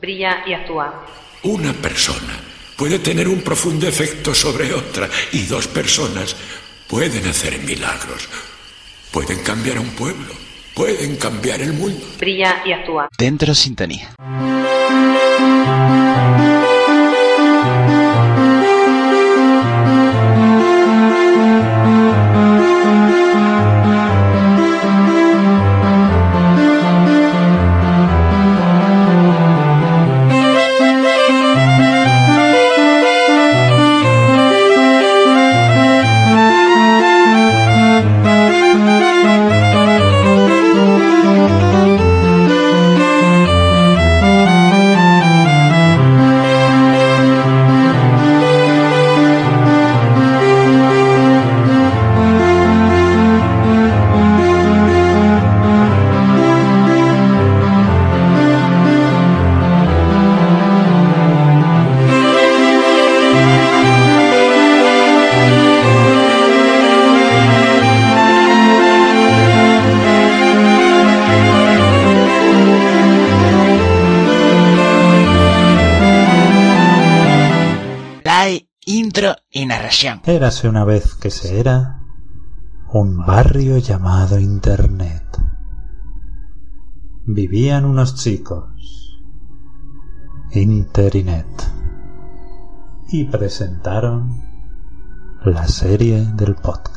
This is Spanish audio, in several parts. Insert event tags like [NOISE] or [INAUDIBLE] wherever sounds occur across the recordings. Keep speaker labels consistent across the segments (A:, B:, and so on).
A: Brilla y actúa.
B: Una persona puede tener un profundo efecto sobre otra y dos personas pueden hacer milagros. Pueden cambiar un pueblo. Pueden cambiar el mundo.
A: Brilla y actúa.
C: Dentro sintonía. Y.
D: Érase una vez que se era un barrio llamado Internet. Vivían unos chicos. Interinet. Y presentaron la serie del podcast.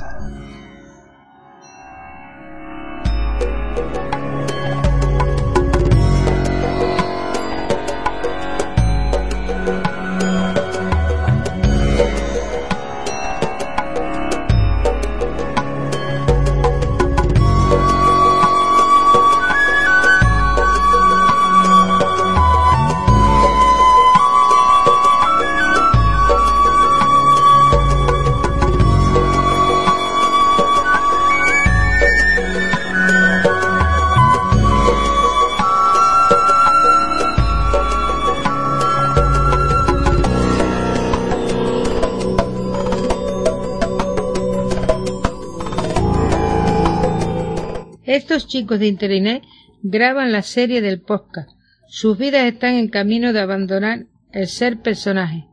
E: Chicos de Internet graban la serie del podcast. Sus vidas están en camino de abandonar el ser personaje.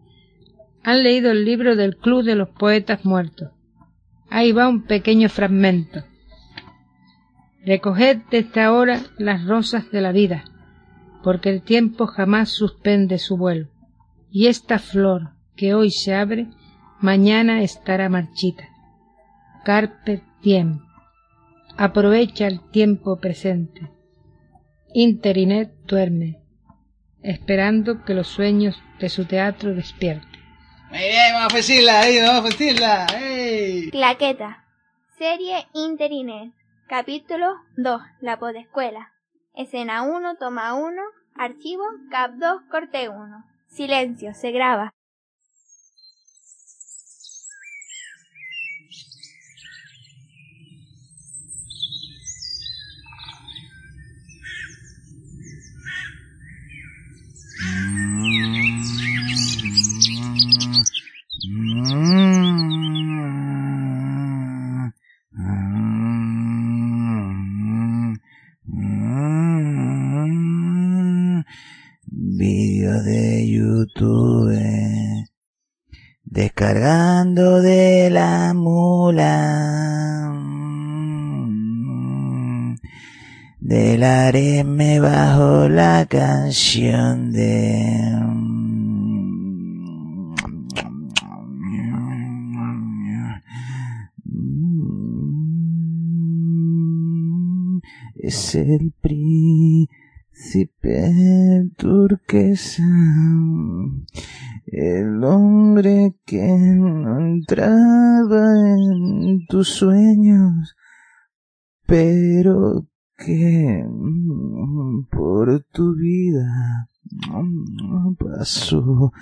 E: Han leído el libro del Club de los Poetas Muertos. Ahí va un pequeño fragmento. Recoged desde ahora las rosas de la vida, porque el tiempo jamás suspende su vuelo, y esta flor que hoy se abre, mañana estará marchita. Carpe diem. Aprovecha el tiempo presente. Interinet duerme, esperando que los sueños de su teatro despierten.
F: Muy bien, vamos a decirla, ahí, vamos a decirla. ¡Ey!
G: Claqueta. Serie Interinet. Capítulo 2. La podescuela. Escena 1, toma 1. Archivo, cap 2, corte 1. Silencio, se graba.
F: Vídeo de YouTube. Descargando Del areme bajo la canción de... Es el príncipe turquesa, el hombre que no entraba en tus sueños, pero que mm, por tu vida mm, pasó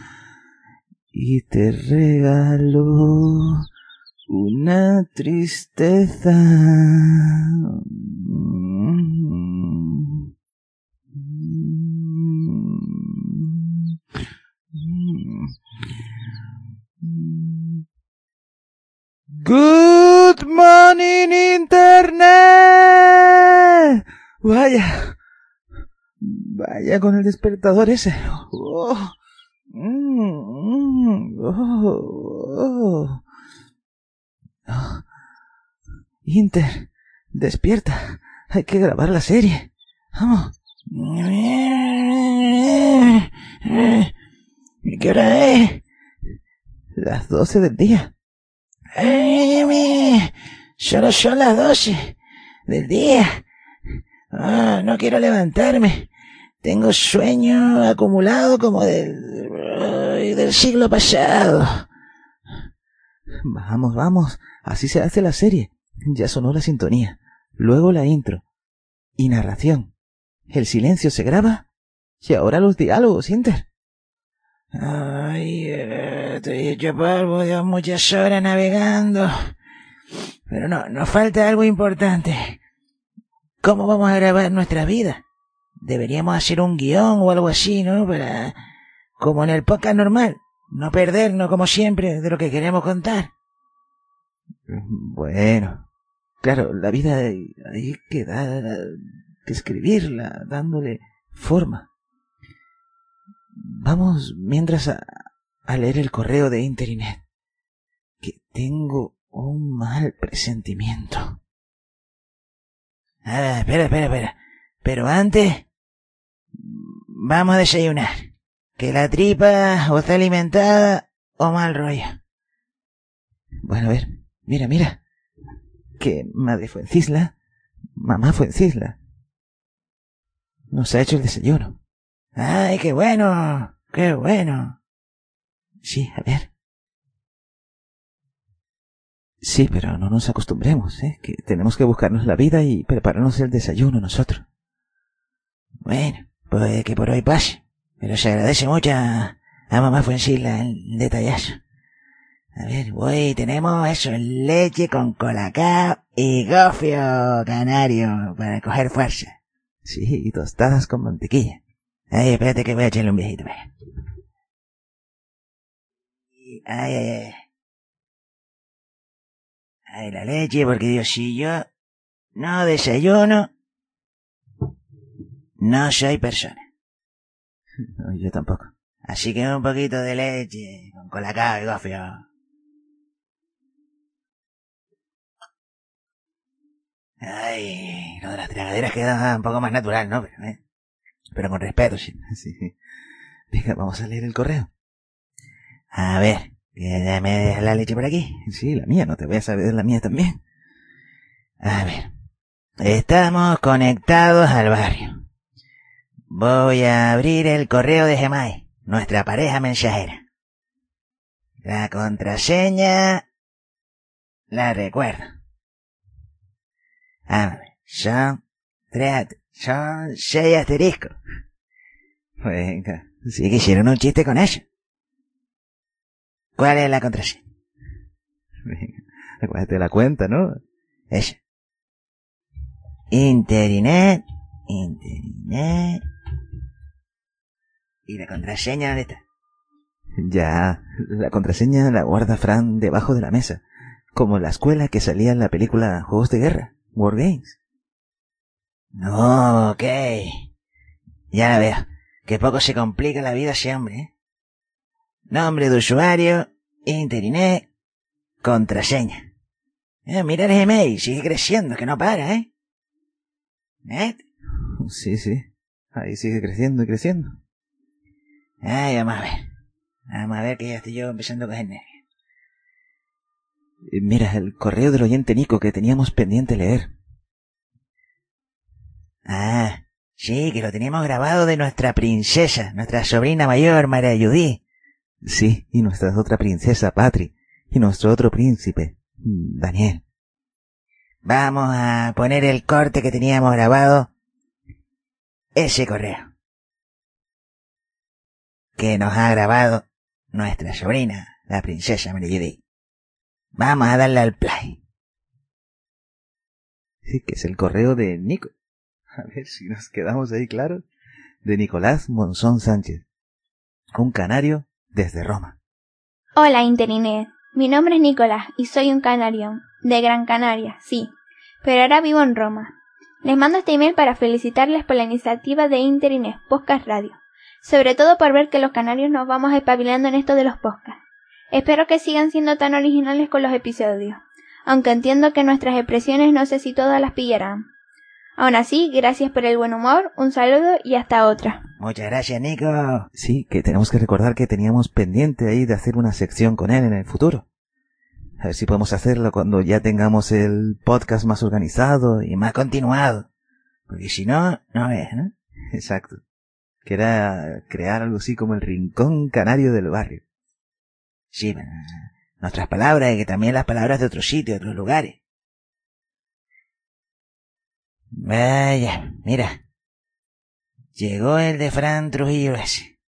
F: y te regaló una tristeza. Good morning internet. Vaya. Vaya ya con el despertador ese. Oh. Mm, oh, oh. Inter, despierta. Hay que grabar la serie. Vamos. ¿Qué hora es? Las doce del día. Solo son las doce del día. Ah, no quiero levantarme. Tengo sueño acumulado como del, del siglo pasado. Vamos, vamos. Así se hace la serie. Ya sonó la sintonía. Luego la intro. Y narración. El silencio se graba. Y ahora los diálogos, Inter. Ay, eh, estoy hecho polvo, de muchas horas navegando. Pero no, nos falta algo importante. ¿Cómo vamos a grabar nuestra vida? Deberíamos hacer un guion o algo así, ¿no? Para... como en el podcast normal. No perdernos, como siempre, de lo que queremos contar. Bueno, claro, la vida hay que dar, que escribirla, dándole forma. Vamos mientras a, a leer el correo de Interinet, que tengo un mal presentimiento. Ah, espera, espera, espera. Pero antes, vamos a desayunar. Que la tripa o está alimentada o mal rollo. Bueno, a ver, mira, mira. Que madre fue en Cisla, mamá fue en Cisla. Nos ha hecho el desayuno. ¡Ay, qué bueno! ¡Qué bueno! Sí, a ver. Sí, pero no nos acostumbremos, ¿eh? Que tenemos que buscarnos la vida y prepararnos el desayuno nosotros. Bueno, puede que por hoy pase, pero se agradece mucho a, mamá Fuencila el detallazo. A ver, voy, tenemos eso, leche con colacao y gofio canario para coger fuerza. Sí, y tostadas con mantequilla. Ay, espérate que voy a echarle un viejito. Ay, ay, ay. Ay, la leche, porque Dios, si yo no desayuno, no soy persona. [LAUGHS] Yo tampoco. Así que un poquito de leche con colacao y gofio. Ay, lo de las tragaderas queda un poco más natural, ¿no? Pero, ¿eh? Pero con respeto, sí. [LAUGHS] sí. Venga, vamos a leer el correo. A ver, me la leche por aquí. Sí, la mía, no te voy a saber la mía también. A ver. Estamos conectados al barrio. Voy a abrir el correo de Gemay, nuestra pareja mensajera. La contraseña la recuerdo. A ver, son tres, son seis asteriscos. Venga, sí que hicieron un chiste con eso. ¿Cuál es la contraseña? Venga, acuérdate la cuenta, ¿no? Ella. Interinet, Interinet. ¿Y la contraseña dónde está? Ya, la contraseña la guarda Fran debajo de la mesa, como la escuela que salía en la película Juegos de Guerra, War Games. No, ok. Ya la veo. Que poco se complica la vida ese hombre, ¿eh? Nombre de usuario, Interinet, contraseña. Eh, mira el Gmail, sigue creciendo, que no para, ¿eh? ¿Eh? Sí, sí. Ahí sigue creciendo y creciendo. Ay, vamos a ver. Vamos a ver que ya estoy yo empezando a coger nervios. Mira, el correo del oyente Nico que teníamos pendiente leer. Ah, sí, que lo teníamos grabado de nuestra princesa, nuestra sobrina mayor, María Judy. Sí, y nuestra otra princesa, Patri, y nuestro otro príncipe, Daniel. Vamos a poner el corte que teníamos grabado. Ese correo. Que nos ha grabado nuestra sobrina, la princesa María Judy. Vamos a darle al play. Sí, que es el correo de Nico. A ver si nos quedamos ahí claros. De Nicolás Monzón Sánchez. Un canario desde Roma.
G: Hola, Interinet. Mi nombre es Nicolás y soy un canario. De Gran Canaria, sí. Pero ahora vivo en Roma. Les mando este email para felicitarles por la iniciativa de Interines Podcast Radio, sobre todo por ver que los canarios nos vamos espabilando en esto de los podcasts. Espero que sigan siendo tan originales con los episodios, aunque entiendo que nuestras expresiones no sé si todas las pillarán. Aún así, gracias por el buen humor, un saludo y hasta otra.
F: Muchas gracias, Nico. Sí, que tenemos que recordar que teníamos pendiente ahí de hacer una sección con él en el futuro. A ver si podemos hacerlo cuando ya tengamos el podcast más organizado y más continuado. Porque si no, no es, ¿no? [LAUGHS] Exacto. Que era crear algo así como el rincón canario del barrio. Sí, nuestras palabras y que también las palabras de otros sitios, de otros lugares. Vaya, mira. Llegó el de Fran Trujillo ese.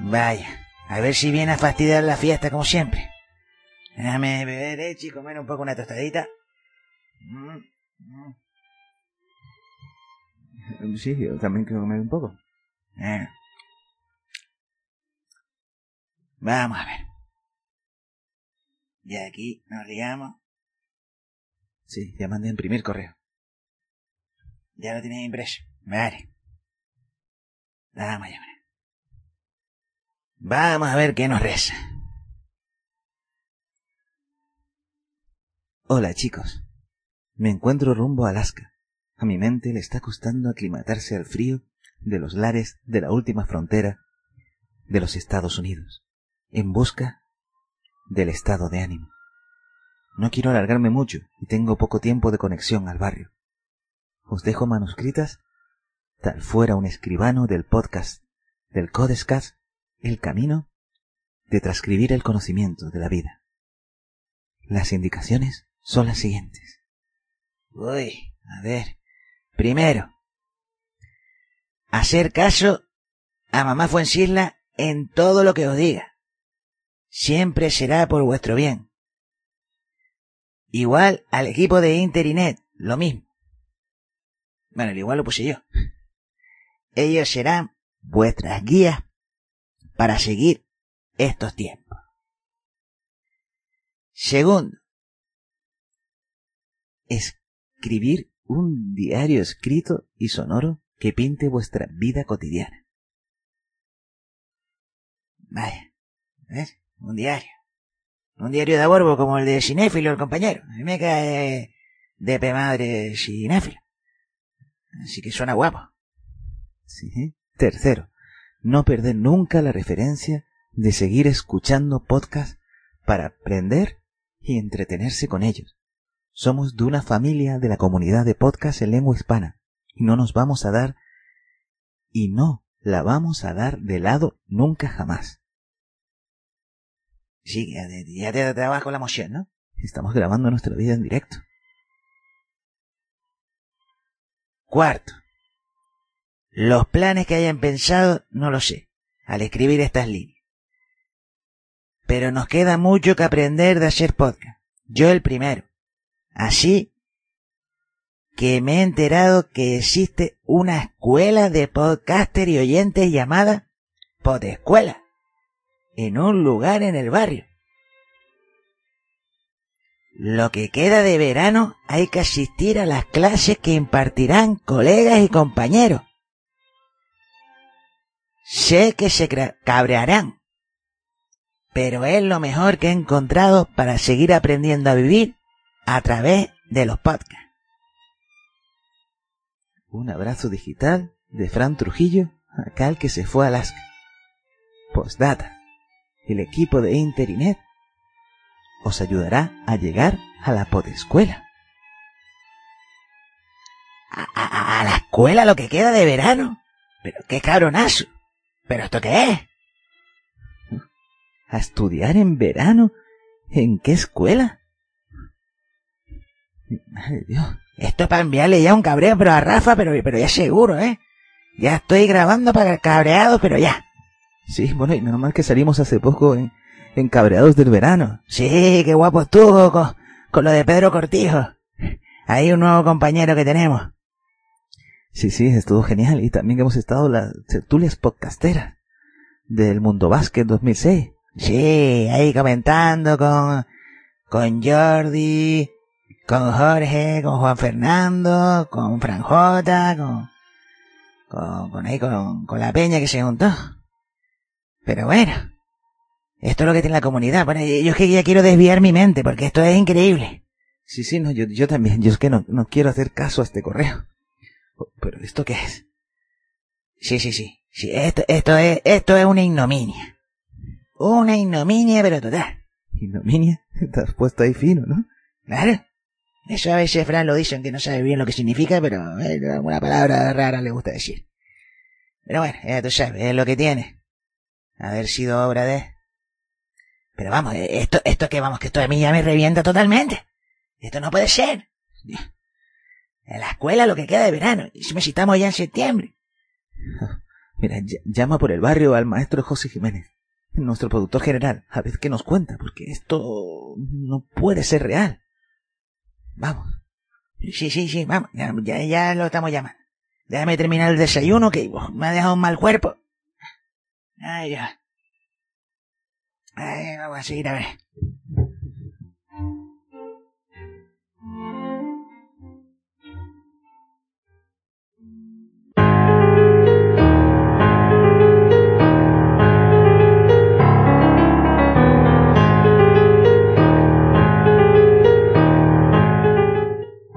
F: Vaya, a ver si viene a fastidiar la fiesta como siempre. Déjame beber leche y comer un poco una tostadita. Mm, mm. Sí, yo también quiero comer un poco. Eh. Vamos a ver. Ya aquí nos liamos. Sí, ya mandé a imprimir correo. Ya lo tienes impreso. Vale. Vamos a llamar. Vamos a ver qué nos reza. Hola chicos. Me encuentro rumbo a Alaska. A mi mente le está costando aclimatarse al frío de los lares de la última frontera de los Estados Unidos, en busca del estado de ánimo. No quiero alargarme mucho y tengo poco tiempo de conexión al barrio. Os dejo manuscritas, tal fuera un escribano del podcast del Codescast, el camino de transcribir el conocimiento de la vida. Las indicaciones son las siguientes. Uy, a ver. Primero, hacer caso a mamá Fuencisla en todo lo que os diga. Siempre será por vuestro bien. Igual al equipo de Interinet, lo mismo. Bueno, igual lo puse yo. Ellos serán vuestras guías para seguir estos tiempos. Segundo, escribir un diario escrito y sonoro que pinte vuestra vida cotidiana. Vaya, ¿ves? Un diario. Un diario de aborbo como el de Cinéfilo, el compañero. Me cae de pe madre Cinéfilo. Así que suena guapo. Sí. Tercero, no perder nunca la referencia de seguir escuchando podcasts para aprender y entretenerse con ellos. Somos de una familia de la comunidad de podcast en lengua hispana y no nos vamos a dar y no la vamos a dar de lado nunca jamás. Sí, ya te, te trabas con la emoción, ¿no? Estamos grabando nuestra vida en directo. Cuarto. Los planes que hayan pensado no lo sé al escribir estas líneas. Pero nos queda mucho que aprender de hacer podcast. Yo el primero. Así que me he enterado que existe una escuela de podcaster y oyentes llamada Podescuela, en un lugar en el barrio. Lo que queda de verano hay que asistir a las clases que impartirán colegas y compañeros. Sé que se cabrearán, pero es lo mejor que he encontrado para seguir aprendiendo a vivir a través de los podcasts. Un abrazo digital de Fran Trujillo, acá el que se fue a Alaska. Postdata. El equipo de Interinet os ayudará a llegar a la podescuela. ¿A, a, a la escuela lo que queda de verano? Pero qué cabronazo. ¿Pero esto qué es? ¿A estudiar en verano? ¿En qué escuela? Madre Dios. Esto es para enviarle ya un cabreo, pero a Rafa, pero, pero ya seguro, ¿eh? Ya estoy grabando para el cabreado, pero ya. Sí, bueno, y menos mal que salimos hace poco en, encabreados del verano. Sí, qué guapo estuvo con, con lo de Pedro Cortijo. Ahí un nuevo compañero que tenemos. Sí, sí, estuvo genial. Y también hemos estado las tertulias podcasteras del Mundo Básquet 2006. Sí, ahí comentando con, con Jordi, con Jorge, con Juan Fernando, con Franjota, con, con, con ahí, con, con la peña que se juntó. Pero bueno, esto es lo que tiene la comunidad. Bueno, yo es que ya quiero desviar mi mente porque esto es increíble. Sí, sí, no, yo, yo también. Yo es que no, no quiero hacer caso a este correo. Pero ¿esto qué es? Sí, sí, sí. Sí, esto, esto es, esto es una ignominia. Una ignominia, pero total. ¿Ignominia? [LAUGHS] Te has puesto ahí fino, ¿no? Claro. Eso a veces Fran lo dicen que no sabe bien lo que significa, pero eh, alguna palabra rara le gusta decir. Pero bueno, ya tú sabes, es lo que tiene. Haber sido obra de... Pero vamos, eh, esto, esto que vamos, que esto a mí ya me revienta totalmente. Esto no puede ser. En la escuela lo que queda de verano. Y si me citamos ya en septiembre. [LAUGHS] Mira, llama por el barrio al maestro José Jiménez, nuestro productor general, a ver qué nos cuenta, porque esto no puede ser real. Vamos. Sí, sí, sí, vamos, ya, ya lo estamos llamando. Déjame terminar el desayuno que me ha dejado un mal cuerpo. Ay, ya. Ay, vamos a seguir a ver.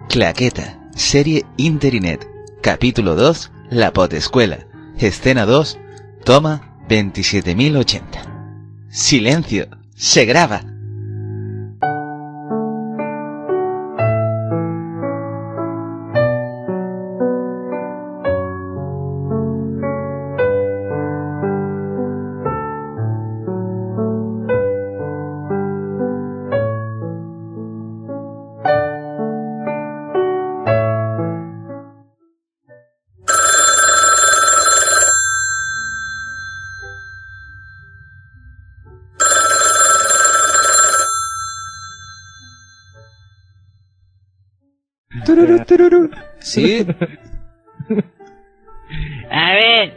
C: Claqueta, serie Interinet, capítulo 2, La Potescuela, escena 2, toma 27080. Silencio, se graba.
H: Sí.
I: A ver.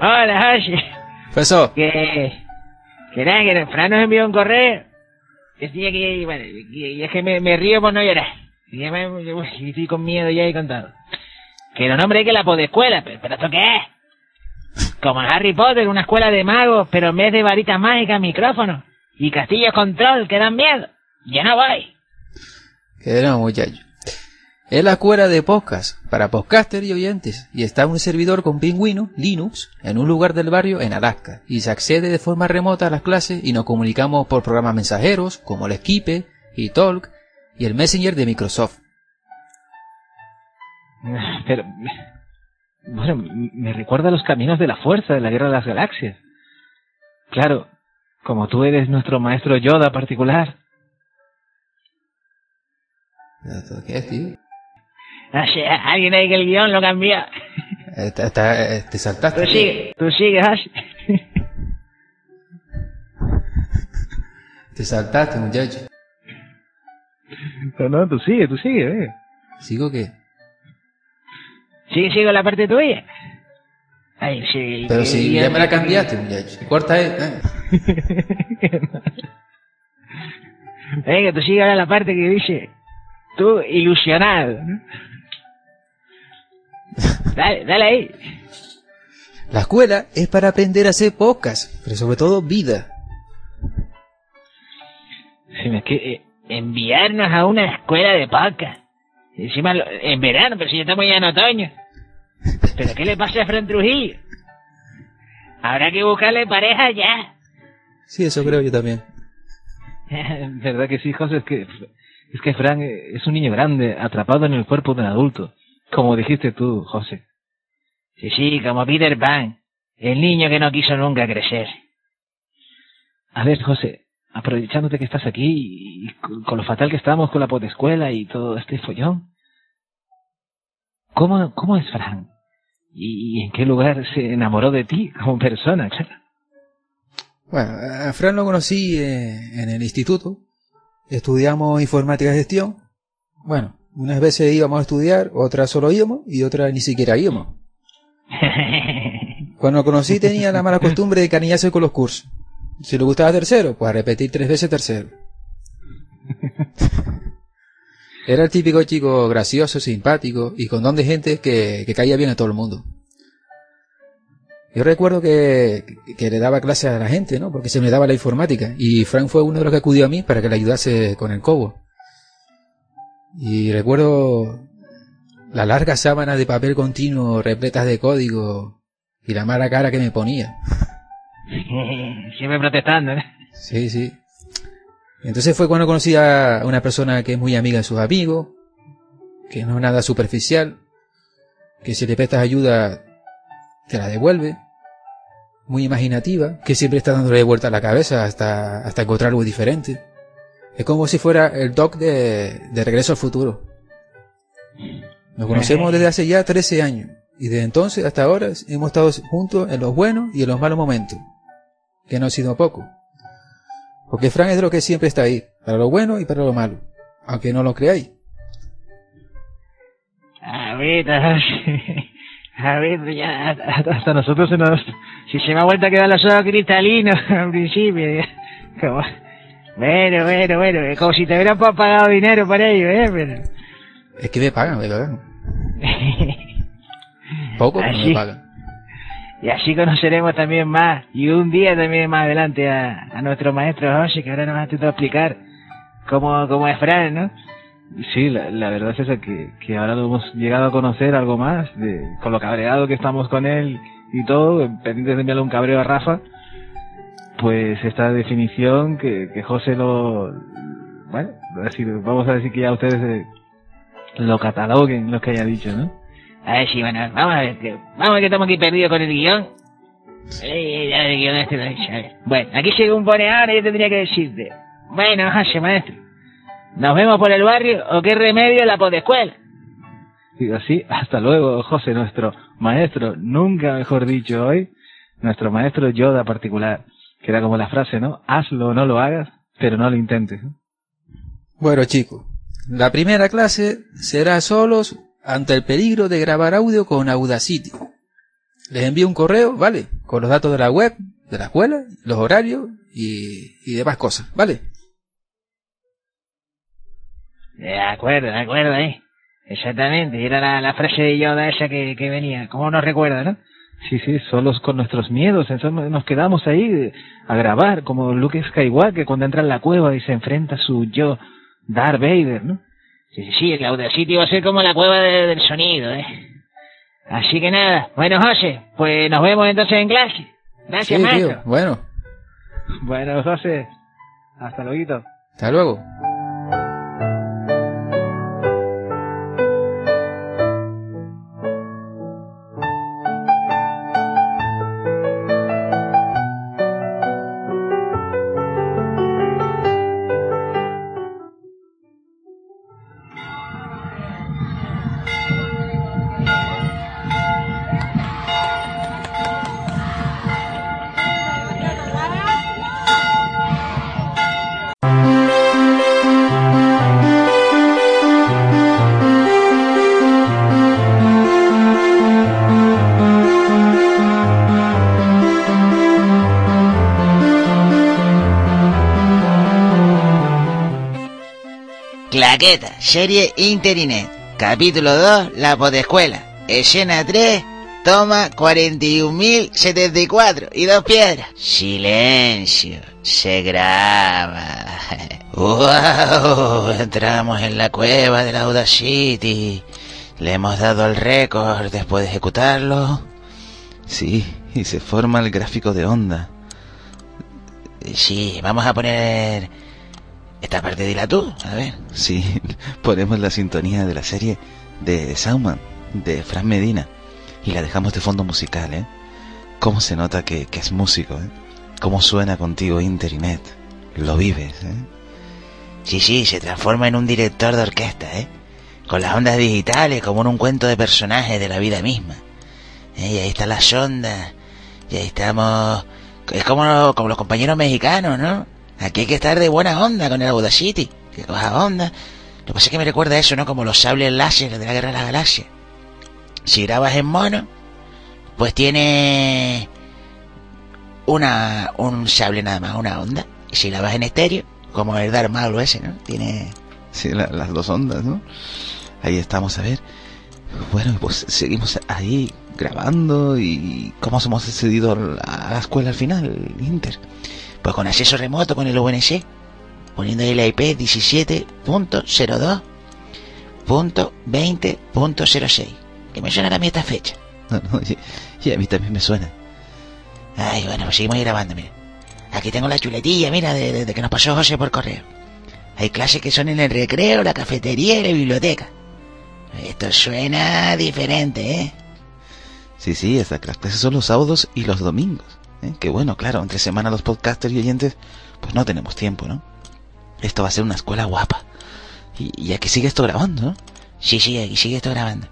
I: Hola, oye.
H: Pasó.
I: Que. Que nada, que Fran nos envió un correo. Decía que. Bueno, que, es que me, me, río por no llorar. Y ya estoy con miedo ya y contado. Que los nombres que la podescuela, pero, pero ¿esto qué es? Como en Harry Potter, una escuela de magos, pero en vez de varitas mágicas, micrófonos. Y castillos control, que dan miedo. Yo no voy.
H: Que no, muchacho. Es la escuela de podcast para podcaster y oyentes y está un servidor con pingüino, Linux, en un lugar del barrio en Alaska y se accede de forma remota a las clases y nos comunicamos por programas mensajeros como el Skype y Talk y el Messenger de Microsoft. [LAUGHS]
I: Pero, bueno, me recuerda a los caminos de la fuerza de la guerra de las galaxias. Claro, como tú eres nuestro maestro Yoda particular.
H: ¿Qué es, tío?
I: Alguien ahí que el guion lo cambió.
H: Está, está, te saltaste.
I: Tú sigue, tú sigue, Ash.
H: Te saltaste, muchacho.
I: No, no, tú sigue, tú sigue, eh.
H: ¿Sigo qué?
I: Sigue, sigo la parte tuya. Ay, sí.
H: Pero si ya me la cambiaste, muchacho. Corta eh. [LAUGHS]
I: Venga, tú sigue ahora la parte que dice, tú ilusionado. Dale, dale ahí.
H: La escuela es para aprender a hacer podcast, pero sobre todo vida.
I: Es que eh, enviarnos a una escuela de podcast. Encima en verano, pero si ya estamos ya en otoño. ¿Pero qué le pasa a Fran Trujillo? Habrá que buscarle pareja ya.
H: Sí, eso creo yo también. [LAUGHS]
I: ¿Verdad que sí, José? Es que, es que Fran es un niño grande, atrapado en el cuerpo de un adulto. Como dijiste tú, José. Sí, sí, como Peter Pan, el niño que no quiso nunca crecer. A ver, José, aprovechándote que estás aquí y con lo fatal que estamos con la potescuela y todo este follón, ¿cómo, cómo es Fran? ¿Y en qué lugar se enamoró de ti como persona, claro?
H: Bueno, a Fran lo conocí eh, en el instituto. Estudiamos informática y gestión. Bueno, unas veces íbamos a estudiar, otras solo íbamos y otras ni siquiera íbamos. [LAUGHS] Cuando conocí tenía la mala costumbre de canillarse con los cursos. Si le gustaba tercero, pues a repetir tres veces tercero. [LAUGHS] Era el típico chico gracioso, simpático y con don de gente que, que caía bien a todo el mundo. Yo recuerdo que, que le daba clases a la gente, ¿no? Porque se me daba la informática. Y Frank fue uno de los que acudió a mí para que le ayudase con el cobo. Y recuerdo la larga sábana de papel continuo repletas de código y la mala cara que me ponía. [LAUGHS]
I: Siempre protestando, ¿eh?
H: Sí, sí. Entonces fue cuando conocí a una persona que es muy amiga de sus amigos, que no es nada superficial, que si le prestas ayuda te la devuelve, muy imaginativa, que siempre está dándole vuelta a la cabeza hasta, hasta encontrar algo diferente. Es como si fuera el doc de, de Regreso al Futuro. Nos conocemos desde hace ya 13 años y desde entonces hasta ahora hemos estado juntos en los buenos y en los malos momentos, que no ha sido poco. Porque Frank es de lo que siempre está ahí, para lo bueno y para lo malo, aunque no lo creáis.
I: A ver, [LAUGHS] a ver, ya hasta nosotros se nos... Si se me ha vuelto a quedar los ojos cristalinos [LAUGHS] al principio. Bueno, bueno, bueno, como si te hubieran pagado dinero para ello, ¿eh? Pero...
H: Es que me pagan, me pagan. [LAUGHS] Poco, pero
I: Así.
H: me pagan.
I: Y así conoceremos también más, y un día también más adelante a, a nuestro maestro José, que ahora nos va a explicar cómo, cómo es Fran, ¿no?
J: Sí, la, la verdad es esa, que, que ahora lo hemos llegado a conocer algo más, de, con lo cabreado que estamos con él y todo, pendientes de enviarle un cabreo a Rafa, pues esta definición que, que José lo... Bueno, vamos a decir que ya ustedes eh, lo cataloguen lo que haya dicho, ¿no?
I: A ver si, bueno, vamos a ver, que, vamos a ver que estamos aquí perdidos con el guion. Eh, ya el guion este lo he. Bueno, aquí según pone ahora yo tendría que decirte. Bueno, José, maestro. ¿Nos vemos por el barrio o qué remedio la podescuela?
J: Y así, hasta luego, José, nuestro maestro, nunca mejor dicho hoy, nuestro maestro Yoda particular, que era como la frase, ¿no? Hazlo o no lo hagas, pero no lo intentes. ¿no?
H: Bueno, chicos, la primera clase será solos ante el peligro de grabar audio con Audacity. Les envío un correo, ¿vale? Con los datos de la web, de la escuela, los horarios y, y demás cosas, ¿vale?
I: De acuerdo, de acuerdo, eh. Exactamente, era la, la frase de Yoda esa que, que venía, como nos recuerda, ¿no?
J: Sí, sí, solos con nuestros miedos, entonces nos quedamos ahí eh, a grabar, como Luke Skywalker cuando entra en la cueva y se enfrenta a su yo, Darth Vader, ¿no?
I: Sí, sí, sí, el Audacity va a ser como la cueva de- del sonido, eh. Así que nada, bueno, José, pues nos vemos entonces en clase. Gracias,
H: Sí, tío, bueno,
J: Bueno, José, hasta luego.
H: hasta luego.
F: Serie Interinet. Capítulo 2, La Podescuela. Escena 3, toma 41.074 y dos piedras. Silencio, se graba. [LAUGHS] ¡Wow! Entramos en la cueva de la Audacity. Le hemos dado el récord después de ejecutarlo.
C: Sí, y se forma el gráfico de onda.
F: Sí, vamos a poner... Esta parte dila tú, a ver.
C: Sí, [LAUGHS] ponemos la sintonía de la serie de Sauman, de Fran Medina, y la dejamos de fondo musical, ¿eh? Cómo se nota que, que es músico, ¿eh? Cómo suena contigo Interinet. Lo vives, ¿eh?
F: Sí, sí, se transforma en un director de orquesta, ¿eh? Con las ondas digitales, como en un cuento de personajes de la vida misma. ¿Eh? Y ahí están las ondas, y ahí estamos Es como, como los compañeros mexicanos, ¿no? Aquí hay que estar de buena onda con el Audacity. Que coja onda. Lo que pasa es que me recuerda eso, ¿no? Como los sables láser de la Guerra de la Galaxia. Si grabas en mono, pues tiene una un sable nada más, una onda. Y si grabas en estéreo, como el Darth Maul ese, ¿no? Tiene...
C: Sí, la- las dos ondas, ¿no? Ahí estamos, a ver. Bueno, pues seguimos ahí grabando y ¿cómo hemos accedido a la escuela al final, Inter?
F: Pues con acceso remoto con el UNC, poniendo ahí la IP 17.02.20.06. Que me suena a mí esta fecha. [LAUGHS]
C: No, no, y, y a mí también me suena.
F: Ay, bueno, pues seguimos ahí grabando, mira. Aquí tengo la chuletilla, mira, de, de- de que nos pasó José por correo. Hay clases que son en el recreo, la cafetería y la biblioteca. Esto suena diferente, ¿eh?
C: Sí, sí, las clases son los sábados y los domingos. ¿eh? Que bueno, claro, entre semana los podcasters y oyentes, pues no tenemos tiempo, ¿no? Esto va a ser una escuela guapa. Y, y aquí sigue esto grabando, ¿no?
F: Sí, sí, aquí sigue esto grabando.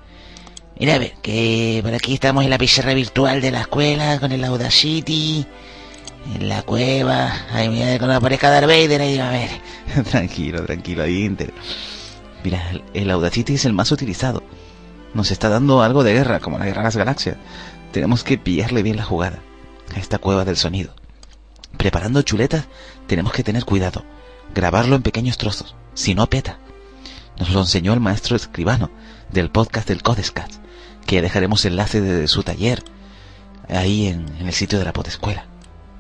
F: Mira, a ver, que por aquí estamos en la pizarra virtual de la escuela, con el Audacity, en la cueva. Ay, mira, cuando aparezca Darth Vader, ahí a ver. [LAUGHS]
C: tranquilo, tranquilo, ahí Inter. Mira, el- el Audacity es el más utilizado. Nos está dando algo de guerra, como la guerra de las galaxias. Tenemos que pillarle bien la jugada a esta cueva del sonido. Preparando chuletas, tenemos que tener cuidado. Grabarlo en pequeños trozos, si no peta. Nos lo enseñó el maestro escribano del podcast del Codescat, que dejaremos enlace de su taller ahí en, el sitio de la podescuela.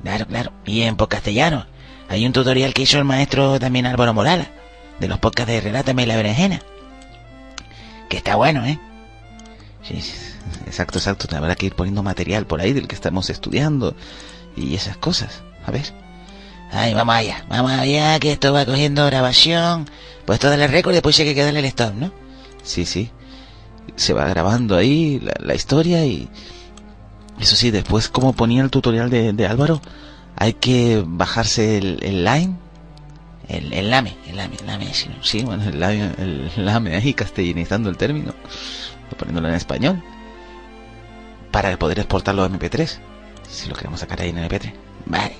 F: Claro, claro. Y en castellano. Hay un tutorial que hizo el maestro también Álvaro Morala, de los podcasts de Relátame la berenjena. Que está bueno, ¿eh?
C: Sí, sí, exacto, exacto. Habrá que ir poniendo material por ahí del que estamos estudiando y esas cosas. A ver.
F: Ay, vamos allá, vamos allá, que esto va cogiendo grabación. Pues todo el récord y después hay que darle el stop, ¿no?
C: Sí, sí. Se va grabando ahí la, la historia y... Eso sí, después como ponía el tutorial de, de Álvaro, hay que bajarse el, el line.
F: El, el lame, el lame, el lame. Sí,
C: bueno, el lame, el lame ahí castellanizando el término, poniéndolo en español, para poder exportarlo a MP3, si lo queremos sacar ahí en MP3.
F: Vale.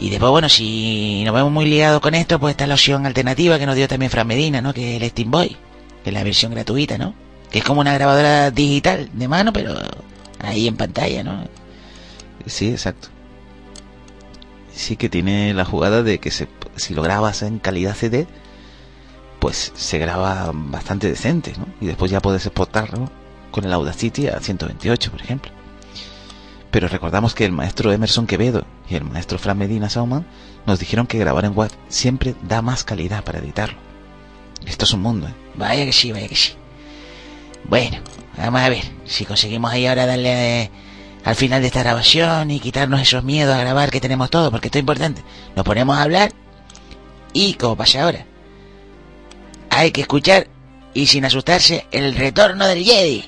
F: Y después, bueno, si nos vemos muy ligados con esto, pues está la opción alternativa que nos dio también Fran Medina, ¿no? Que es el Steam Boy, que es la versión gratuita, ¿no? Que es como una grabadora digital de mano, pero ahí en pantalla, ¿no?
C: Sí, exacto. Sí que tiene la jugada de que se, si lo grabas en calidad CD, pues se graba bastante decente, ¿no? Y después ya puedes exportarlo con el Audacity a 128, por ejemplo. Pero recordamos que el maestro Emerson Quevedo y el maestro Fran Medina Sauman nos dijeron que grabar en web siempre da más calidad para editarlo. Esto es un mundo, ¿eh?
F: Vaya que sí, vaya que sí. Bueno, vamos a ver si conseguimos ahí ahora darle eh, al final de esta grabación y quitarnos esos miedos a grabar que tenemos todos, porque esto es importante. Nos ponemos a hablar y, como pasa ahora, hay que escuchar y sin asustarse el retorno del Jedi,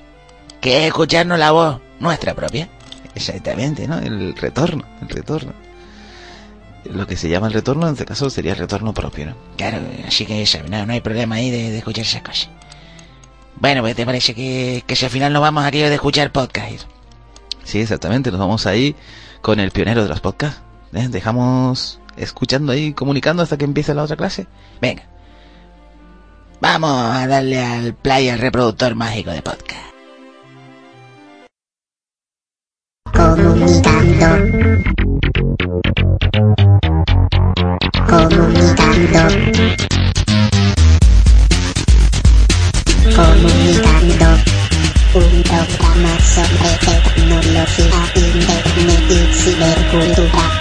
F: que es escucharnos la voz nuestra propia.
C: Exactamente, ¿no? El retorno, el retorno. Lo que se llama el retorno, en este caso, sería el retorno propio, ¿no?
F: Claro, así que eso, no, no hay problema ahí de, de escuchar esas cosas. Bueno, pues te parece que, que si al final nos vamos a aquello de escuchar podcast.
C: Sí, exactamente, nos vamos ahí con el pionero de los podcasts. ¿eh? Dejamos escuchando ahí, comunicando hasta que empiece la otra clase.
F: Venga. Vamos a darle al play al reproductor mágico de podcast.
K: Comunicando. Comunicando. Comunicando. Un programa sobre tecnología, internet y cibercultura.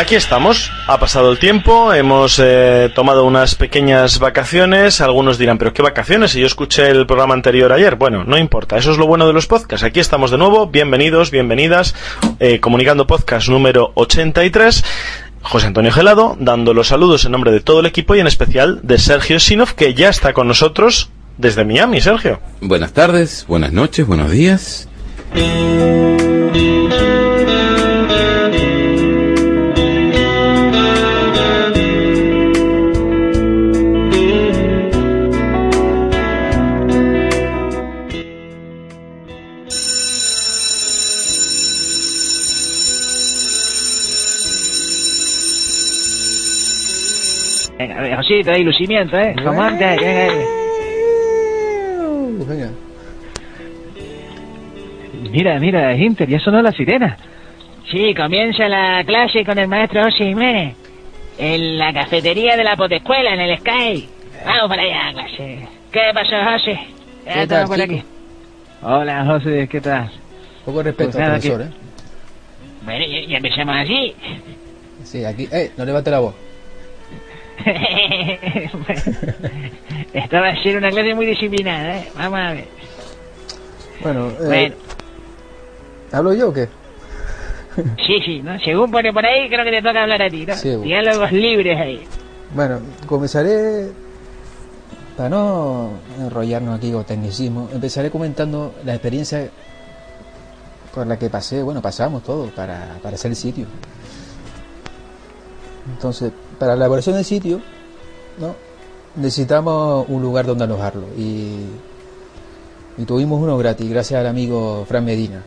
L: Aquí estamos, ha pasado el tiempo, hemos eh, tomado unas pequeñas vacaciones, algunos dirán, pero ¿qué vacaciones? Si yo escuché el programa anterior ayer, bueno, no importa, eso es lo bueno de los podcasts, aquí estamos de nuevo, bienvenidos, bienvenidas, eh, comunicando podcast número 83, José Antonio Gelado, dando los saludos en nombre de todo el equipo y en especial de Sergio Sinov, que ya está con nosotros desde Miami, Sergio.
M: Buenas tardes, buenas noches, buenos días.
N: Josito, ahí, lucimiento, ¿eh? Como antes, venga. Mira, mira, Inter, ya sonó la sirena.
I: Sí, comienza la clase con el maestro José Jiménez. En la cafetería de la potescuela, en el Sky. Vamos para allá, clase. ¿Qué pasó, José?
H: ¿Qué tal,
I: por aquí.
N: Hola, José, ¿qué tal?
H: Poco respeto
N: Pues
H: profesor,
N: que-
H: ¿eh?
I: Bueno, ya, ya empezamos así.
H: Sí, aquí... ¡Eh! No levante la voz.
I: Esta va a ser una clase muy disciplinada, ¿eh? Vamos a ver.
H: Bueno, eh,
I: Bueno,
H: ¿hablo yo o qué? [LAUGHS]
I: sí, sí, ¿no? Según pone por ahí, creo que te toca hablar a ti, ¿no?
H: Sí, bueno.
I: Diálogos libres ahí.
H: Bueno, comenzaré, para no enrollarnos aquí con tecnicismo, empezaré comentando la experiencia por la que pasé, bueno, pasamos todos para, para hacer el sitio. Entonces, para la elaboración del sitio, ¿no? necesitamos un lugar donde alojarlo y, y tuvimos uno gratis, gracias al amigo Fran Medina.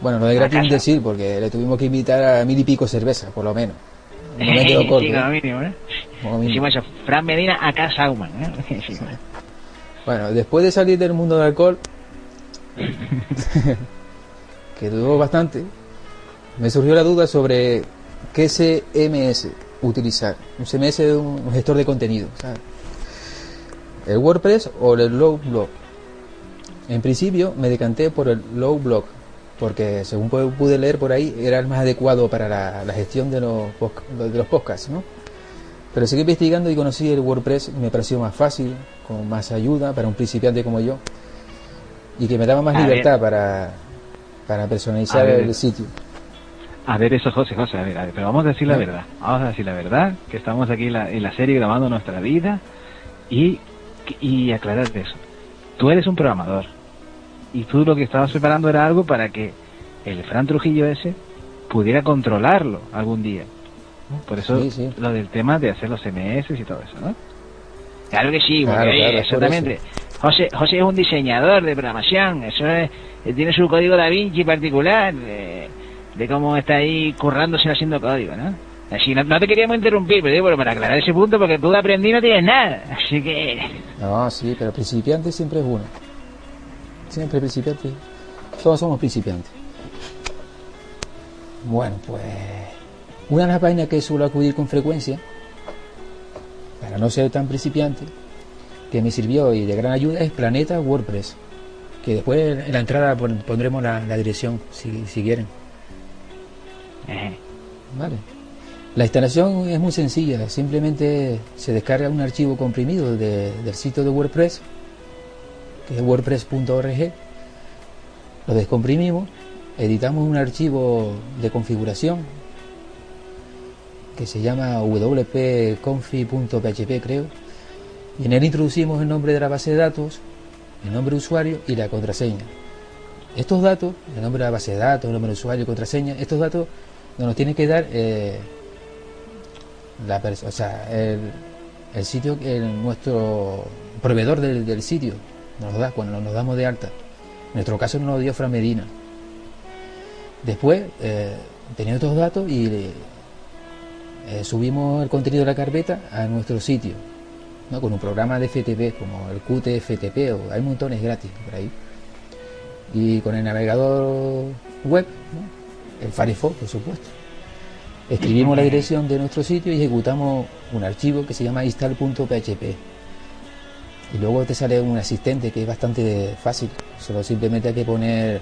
H: Bueno, no de gratis un decir, porque le tuvimos que invitar a mil y pico cervezas, por lo menos. [LAUGHS] No me quedo corto.
I: sí, como
H: ¿eh?
I: mínimo, ¿eh?
H: Como mínimo.
I: Eso, Fran Medina a casa Sauman, ¿eh? [LAUGHS] Sí.
H: Bueno, después de salir del mundo del alcohol, [LAUGHS] que duró bastante, me surgió la duda sobre qué CMS utilizar. Un CMS es un gestor de contenido, ¿sabes? ¿El WordPress o el Low Blog? En principio me decanté por el Low Blog, porque según pu- pude leer por ahí era el más adecuado para la, la gestión de los, de los podcasts, ¿no? Pero seguí investigando y conocí el WordPress y me pareció más fácil, con más ayuda para un principiante como yo y que me daba más
N: A ver.
H: libertad para, para personalizar el sitio.
N: A ver, eso, José, José, a ver, a ver, pero vamos a decir la
H: ¿Eh?
N: verdad. Vamos a decir la verdad, que estamos aquí en la, en la serie grabando nuestra vida y, y aclarar eso. Tú eres un programador y tú lo que estabas preparando era algo para que el Fran Trujillo ese pudiera controlarlo algún día. ¿no? Por eso
H: Sí, sí.
N: lo del tema de hacer los MS y todo eso, ¿no?
I: Claro que sí, porque
H: Claro,
I: exactamente. José, José es un diseñador de programación, eso es, tiene su código Da Vinci particular, de, de cómo está ahí currándose haciendo código, ¿no? Así, no, no te queríamos interrumpir, pero bueno, para aclarar ese punto, porque tú de aprendí no tienes nada, así que...
H: No, sí, pero principiante siempre es uno. Siempre principiante. Todos somos principiantes. Bueno, pues una de las páginas que suelo acudir con frecuencia, para no ser tan principiante, que me sirvió y de gran ayuda es Planeta WordPress. Que después en la entrada pon- pondremos la, la dirección si, si quieren. Vale. La instalación es muy sencilla, simplemente se descarga un archivo comprimido de- del sitio de WordPress, que es wordpress.org, lo descomprimimos, editamos un archivo de configuración que se llama wp-config.php creo, y en él introducimos el nombre de la base de datos, el nombre de usuario y la contraseña. Estos datos, el nombre de la base de datos, el nombre de usuario y contraseña, estos datos nos tiene que dar eh, la el, el sitio, el, nuestro proveedor del, del sitio nos da cuando nos damos de alta. En nuestro caso nos lo dio Fran Medina. Después, eh, teniendo estos datos y eh, subimos el contenido de la carpeta a nuestro sitio, ¿no? con un programa de FTP como el QTFTP, o hay montones gratis por ahí. Y con el navegador web. El Firefox, por supuesto. Escribimos la dirección de nuestro sitio y ejecutamos un archivo que se llama install.php. Y luego te sale un asistente que es bastante fácil. Solo simplemente hay que poner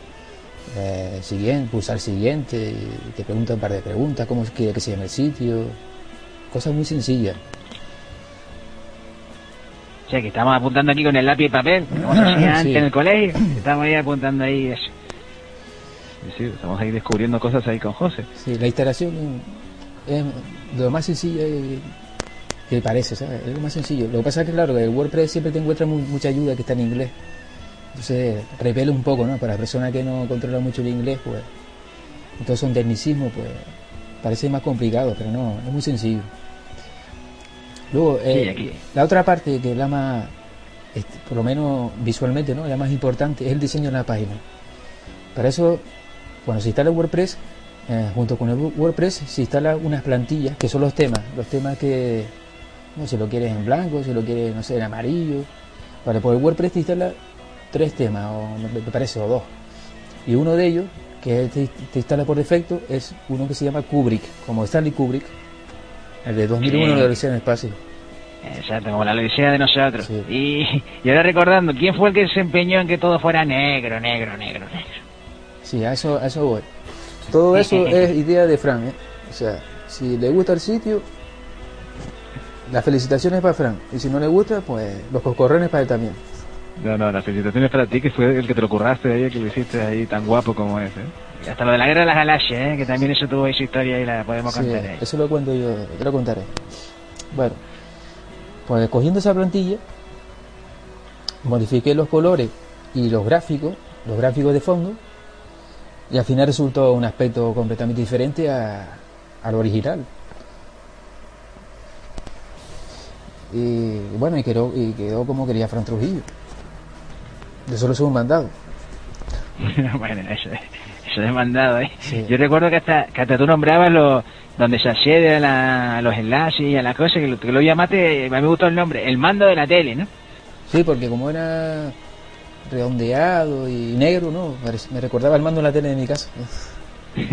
H: eh, siguiente, pulsar siguiente y te pregunta un par de preguntas, cómo quiere que se llame el sitio. Cosas muy sencillas.
I: O sea, que estamos apuntando aquí con el lápiz y papel, como hacía [COUGHS] antes
H: Sí.
I: en el colegio, estamos ahí apuntando ahí eso.
N: Sí, estamos ahí descubriendo cosas ahí con José.
H: Sí, la instalación es lo más sencilla que- que parece, ¿sabes? Es lo más sencillo. Lo que pasa es que, claro, el WordPress siempre te encuentra mu- mucha ayuda que está en inglés. Entonces, repele un poco, ¿no? Para personas que no controlan mucho el inglés, pues, entonces son tecnicismos, pues, parece más complicado, pero no, es muy sencillo. Luego, eh,
I: Sí, aquí.
H: la otra parte que es la más, este, por lo menos visualmente, ¿no? La más importante es el diseño de la página. Para eso, cuando se instala WordPress, eh, junto con el WordPress se instala unas plantillas que son los temas, los temas que, No, si lo quieres en blanco, si lo quieres, no sé, en amarillo. Vale, por el WordPress te instala tres temas, o me parece, o dos. Y uno de ellos, que te, te instala por defecto, es uno que se llama Kubrick, como Stanley Kubrick, el de 2001
I: Sí.
H: de Odisea en el Espacio.
I: Exacto, como la odisea de nosotros. Y, [LAUGHS] y ahora recordando, ¿quién fue el que se empeñó en que todo fuera negro, negro, negro, negro?
H: Sí, a eso, a eso voy. Todo [LAUGHS] eso es idea de Fran, ¿eh? O sea, si le gusta el sitio, las felicitaciones para Fran. Y si no le gusta, pues los coscorrones para él también.
O: No, no, las felicitaciones para ti, que fue el que te lo curraste ahí, que lo hiciste ahí tan guapo como es, ¿eh?
I: Y hasta lo de la guerra de las galaxias, ¿eh? que también eso tuvo esa historia y la podemos
H: Sí,
I: contar ahí.
H: eso lo cuento yo, te lo contaré. Bueno, pues cogiendo esa plantilla, modifiqué los colores y los gráficos, los gráficos de fondo, y al final resultó un aspecto completamente diferente a, al original. Y bueno, y quedó, y quedó como quería Fran Trujillo. De solo un mandado. [LAUGHS]
I: bueno, eso, eso es mandado, ¿eh? Yo recuerdo que hasta, que hasta tú nombrabas lo, donde se accede a, la- a los enlaces y a las cosas, que lo, que lo llamaste, a mí me gustó el nombre, el mando de la tele, ¿no?
H: Sí, porque como era redondeado y negro, ¿no? Me re- Me recordaba el mando en la tele de mi casa. Sí,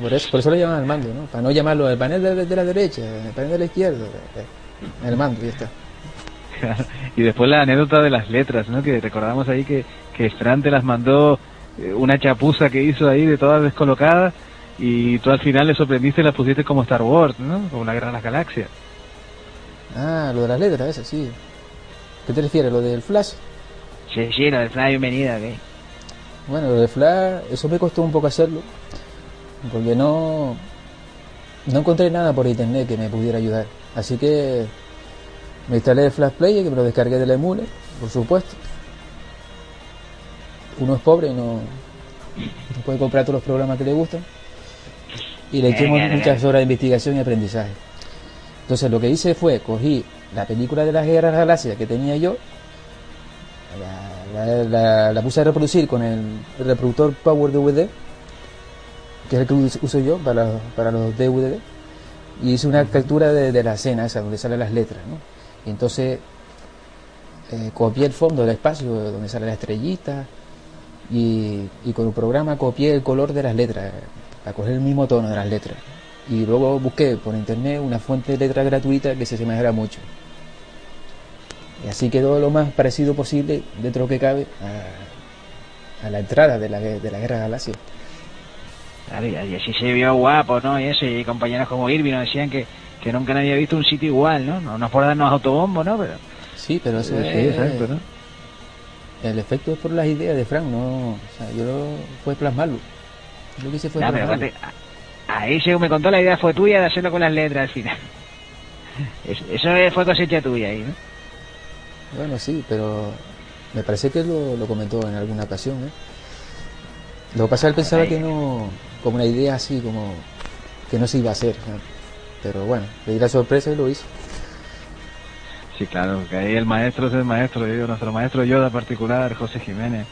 H: por, eso, por eso lo llamaban el mando, ¿no? Para no llamarlo el panel de, de la derecha, el panel de la izquierda, eh, el mando, ya está.
O: Claro. Y después la anécdota de las letras, ¿no? Que recordamos ahí que, que Fran te las mandó eh, una chapuza que hizo ahí de todas descolocadas y tú al final le sorprendiste y las pusiste como Star Wars, ¿no? Como la Guerra de las Galaxias.
H: Ah, lo de las letras, eso sí. ¿Qué te refieres? ¿Lo del flash?
I: Sí, sí, lo de Fran Bienvenida, ¿ok?
H: Bueno, lo del flash, eso me costó un poco hacerlo, porque no, no encontré nada por internet que me pudiera ayudar. Así que me instalé el Flash Player, que me lo descargué del emule, por supuesto. Uno es pobre y no, no puede comprar todos los programas que le gustan. Y le
I: venga.
H: muchas horas de investigación y aprendizaje. Entonces lo que hice fue, cogí la película de las guerras galaxias que tenía yo, la, la- la- la puse a reproducir con el reproductor Power DVD, que es el que us- uso yo para, para los DVD, y hice una captura de, de la escena esa donde salen las letras. ¿no? Y entonces eh, copié el fondo del espacio donde sale la estrellita y, y con el programa copié el color de las letras para coger el mismo tono de las letras. Y luego busqué por internet una fuente de letra gratuita que se asemejara mucho. Y así quedó lo más parecido posible, dentro de que cabe, a, a la entrada de la, de la Guerra Galaxia.
I: Claro, y así se vio guapo, ¿no? Y eso, y compañeros como Irving nos decían que, que nunca nadie había visto un sitio igual, ¿no? No, no es por darnos autobombo, ¿no? Pero...
H: Sí, pero eso
I: Sí,
H: es...
I: exacto, ¿no?
H: El efecto es por las ideas de Frank, no... O sea, yo lo... fue plasmarlo. Lo que hice fue
I: pero
H: plasmarlo.
I: a- ahí según me contó la idea fue tuya de hacerlo con las letras al final. [LAUGHS] Eso, eso fue cosecha tuya ahí, ¿no?
H: Bueno, sí, pero me parece que lo, lo comentó en alguna ocasión, ¿eh? Lo que pasa es que él pensaba que no, como una idea así, como que no se iba a hacer, ¿no? pero bueno, le di la sorpresa y lo hizo.
O: Sí, claro, que ahí el maestro es el maestro, digo, nuestro maestro Yoda particular, José Jiménez.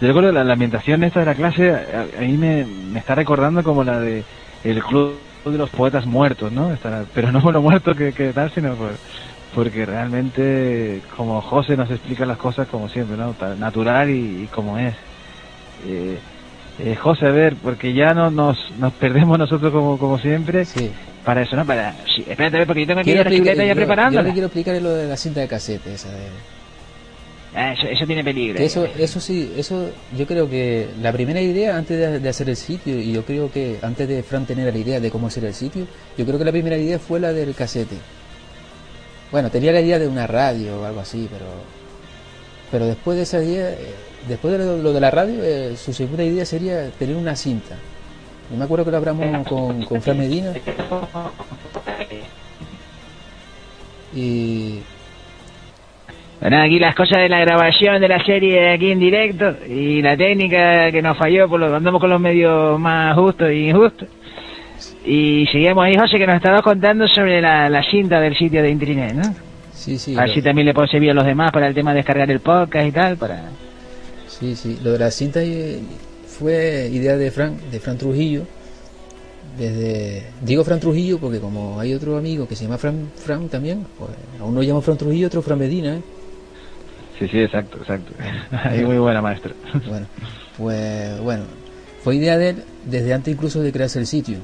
O: Yo recuerdo la, la ambientación esta de la clase, a- ahí me, me está recordando como la de el club de los poetas muertos, ¿no? Esta- pero no por [LAUGHS] lo muerto que, que tal, sino por, porque realmente como José nos explica las cosas como siempre, ¿no? Tan natural y, y como es. Eh, eh, José, a ver, porque ya no nos, nos perdemos nosotros como, como siempre.
I: Para eso, ¿no? Para... Sí, espérate, a ver, porque yo tengo aquí
H: Quiero
I: la chuleta ya
H: yo- Yo le quiero explicar lo de la cinta de casete, esa de...
I: Ah, eso, eso tiene peligro.
H: Eso, eso sí, eso yo creo que la primera idea antes de, de hacer el sitio, y yo creo que antes de Fran tener la idea de cómo hacer el sitio, yo creo que la primera idea fue la del casete. Bueno, tenía la idea de una radio o algo así, pero pero después de esa idea, eh, después de lo, lo de la radio, eh, su segunda idea sería tener una cinta. Yo me acuerdo que lo hablamos con, con Fran Medina y
I: Bueno, aquí las cosas de la grabación de la serie aquí en directo y la técnica que nos falló, por lo andamos con los medios más justos y injustos. Y seguimos ahí, José, que nos estabas contando sobre la, la cinta del sitio de Intrinet, ¿no?
H: Sí, sí.
I: Así
H: lo-
I: también le puede servir a los demás para el tema de descargar el podcast y tal, para...
H: Sí, sí, lo de la cinta eh, fue idea de Fran, de Fran Trujillo, desde digo Fran Trujillo porque como hay otro amigo que se llama Fran, Fran también, pues a uno llama Fran Trujillo, otro Fran Medina, ¿eh?
O: Sí, sí, exacto, exacto. [LAUGHS] Ahí muy buena maestra.
H: Bueno, pues bueno, fue idea de él desde antes incluso de crearse el sitio.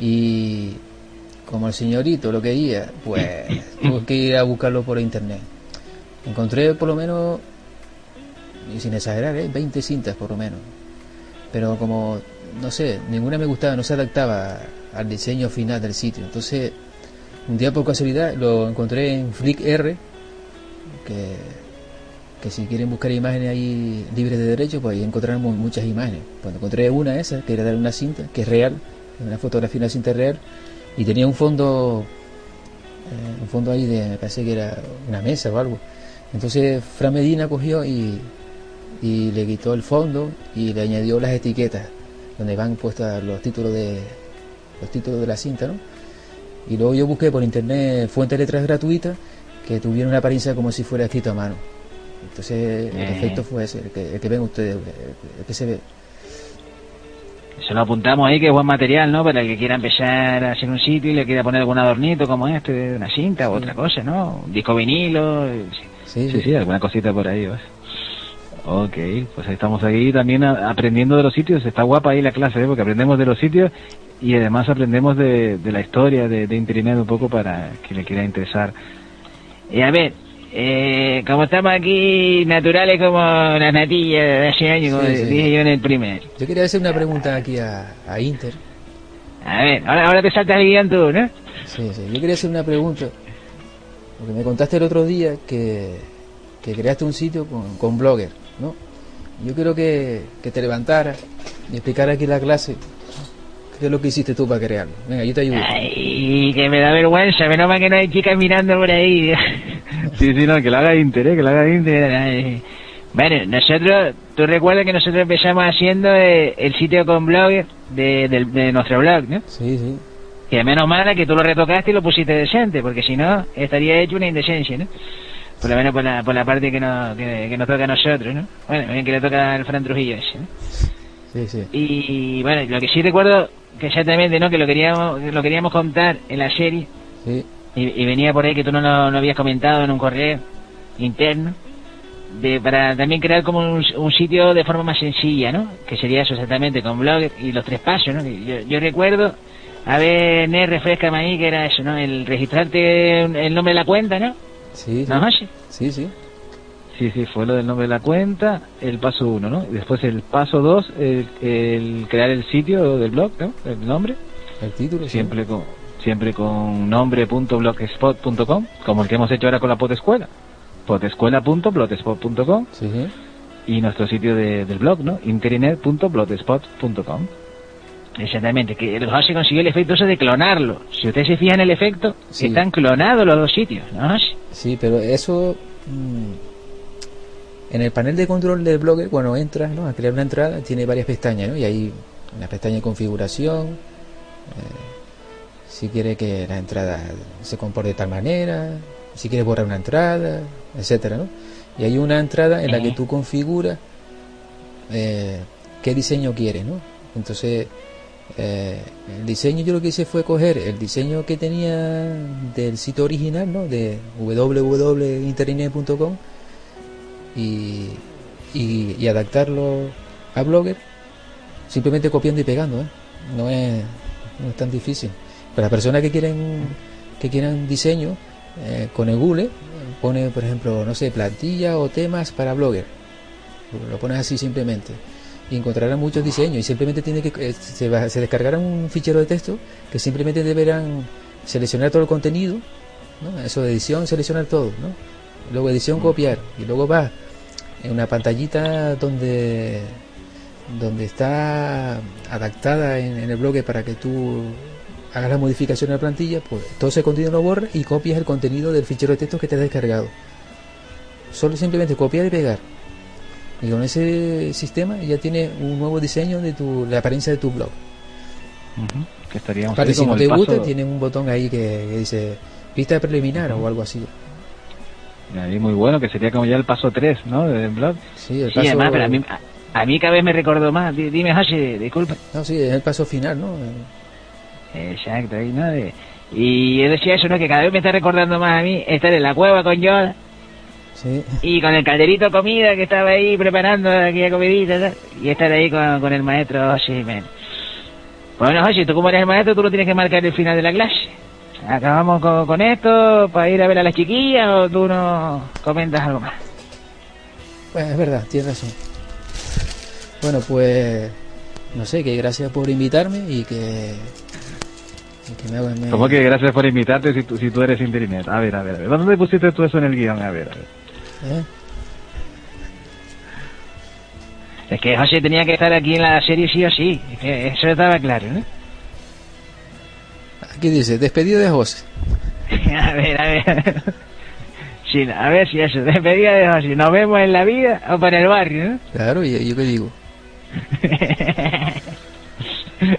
H: Y como el señorito lo quería, pues [COUGHS] tuve que ir a buscarlo por internet. Encontré por lo menos, y sin exagerar, ¿eh? 20 cintas por lo menos. Pero como, no sé, ninguna me gustaba, no se adaptaba al diseño final del sitio. Entonces, un día por casualidad lo encontré en Flick R, que, que si quieren buscar imágenes ahí libres de derecho, pues ahí encontrarán mu- muchas imágenes. Cuando encontré una esa, que era de una cinta, que es real, una fotografía cinta real, y tenía un fondo, eh, un fondo ahí de, me parece que era una mesa o algo. Entonces Fran Medina cogió y, y le quitó el fondo y le añadió las etiquetas donde van puestas los títulos de los títulos de la cinta, ¿no? Y luego yo busqué por internet fuentes de letras gratuitas que tuvieran una apariencia como si fuera escrito a mano. Entonces el
I: Eh.
H: efecto fue ese, el que, el que ven ustedes, el que se ve.
I: Se lo apuntamos ahí que es buen material, ¿no? Para el que quiera empezar a hacer un sitio y le quiera poner algún adornito como este, de una cinta o otra cosa, ¿no? Un disco vinilo.
H: Sí,
O: Sí, sí, alguna cosita por ahí, ¿vas? Ok, pues ahí estamos aquí también aprendiendo de los sitios. Está guapa ahí la clase, ¿eh? porque aprendemos de los sitios y además aprendemos de, de la historia de, de Internet un poco para que le quiera interesar.
I: Y a ver, eh, como estamos aquí naturales como las natillas de hace años, como
H: Sí, sí.
I: dije yo en el primer.
H: Yo quería hacer una pregunta aquí a, a Inter.
I: A ver, ahora, ahora te saltas el guion tú, ¿no?
H: Sí, sí. Yo quería hacer una pregunta. Porque me contaste el otro día que, que creaste un sitio con, con Blogger, ¿no? Yo quiero que, que te levantaras y explicaras aquí la clase qué es lo que hiciste tú para crearlo. Venga, yo te ayudo.
I: Y que me da vergüenza, menos mal que no hay chicas mirando por ahí. [LAUGHS]
O: Sí, sí, no, que lo haga Inter, ¿eh? que lo haga Inter.
I: Ay. Bueno, nosotros, tú recuerdas que nosotros empezamos haciendo eh, el sitio con Blogger de, del- de nuestro blog, ¿no?
H: Sí, sí.
I: Que menos mal que tú lo retocaste y lo pusiste decente, porque si no, estaría hecho una indecencia, ¿no? Por lo menos por la, por la parte que, no, que, que nos toca a nosotros, ¿no? Bueno, bien que le toca al Fran Trujillo ese, ¿no?
H: Sí, sí.
I: Y bueno, lo que sí recuerdo que exactamente, ¿no? Que lo queríamos, lo queríamos contar en la serie.
H: Sí.
I: Y, y venía por ahí que tú no lo, lo habías comentado en un correo interno. De, para también crear como un, un sitio de forma más sencilla, ¿no? Que sería eso exactamente, con blog y los tres pasos, ¿no? Yo, yo recuerdo, a ver, Ner, refrescame ahí, que era eso, ¿no? El registrarte el nombre de la cuenta, ¿no?
H: Sí, sí.
I: ¿No, José?
H: Sí, sí.
O: Sí, sí, fue lo del nombre de la cuenta, el paso uno, ¿no? Y después el paso dos, el, el crear el sitio del blog, ¿no? El nombre.
H: El título. sí.
O: Siempre con siempre con nombre.blogspot.com, como el que hemos hecho ahora con la potescuela. potescuela.blogspot.com
H: Sí, sí.
O: y nuestro sitio de- del blog, ¿no? interinet.blogspot.com.
I: Exactamente, que el José consiguió el efecto ese de clonarlo. Si ustedes se fijan en el efecto,
H: Sí.
I: están clonados los dos sitios, ¿no?
H: Sí, pero eso mm, en el panel de control del blogger, cuando entras ¿no? a crear una entrada, tiene varias pestañas, ¿no? Y ahí la pestaña de configuración, eh, si quiere que la entrada se comporte de tal manera, si quieres borrar una entrada, etcétera, ¿no? Y hay una entrada en la que tú configuras eh, qué diseño quieres, ¿no? Entonces, eh, el diseño yo lo que hice fue coger el diseño que tenía del sitio original, ¿no? De www.internet.com y, y, y adaptarlo a Blogger simplemente copiando y pegando, ¿eh? No es, no es tan difícil. Para las personas que quieren que quieran diseño eh, con el Google pone por ejemplo no sé plantilla o temas para Blogger lo pones así simplemente y encontrarán muchos diseños y simplemente tiene que eh, se, va- se descargará un fichero de texto que simplemente deberán seleccionar todo el contenido ¿no? eso de edición seleccionar todo ¿no? Luego edición copiar y luego va en una pantallita donde donde está adaptada en, en el blog para que tú hagas la modificación a la plantilla pues todo ese contenido lo borras y copias el contenido del fichero de texto que te has descargado solo simplemente copiar y pegar y con ese sistema ya tienes un nuevo diseño de tu, la apariencia de tu blog.
O: Que estaríamos
H: Aparte, si no te gusta,
O: paso-
H: tiene un botón ahí que, que dice pista preliminar o algo así.
O: Ahí muy bueno, que sería como ya el paso 3, ¿no? Del blog.
H: Sí, el
I: Sí,
H: paso,
I: además, pero a mí, a, a mí cada vez me recordó más. Di- Dime, José, disculpa.
H: No, sí, es el paso final, ¿no?
I: Exacto, ahí, ¿no? De- y él decía eso, ¿no? Que cada vez me está recordando más a mí estar en la cueva con Yoda.
H: Sí.
I: Y con el calderito de comida que estaba ahí preparando aquella comidita tal, y estar ahí con, con el maestro Jiménez. Bueno, José, tú como eres el maestro, tú lo tienes que marcar el final de la clase. ¿Acabamos con, con esto para ir a ver a las chiquillas o tú no comentas algo más?
H: Pues es verdad, tienes razón. Bueno, pues no sé, que gracias por invitarme y que, y que me, me-
O: ¿Cómo que gracias por invitarte si tú, si tú eres internet? A ver, a ver, a ver. ¿Dónde pusiste tú eso en el guion? A ver, a ver.
H: ¿eh?
I: Es que José tenía que estar aquí en la serie sí o sí. Es que Eso estaba claro, ¿no?
H: Aquí dice, despedido de José. [LAUGHS]
I: a ver, a ver. Sí, a ver si eso, despedida de José. ¿Nos vemos en la vida o para el barrio, no?
H: Claro, y yo qué digo. [LAUGHS]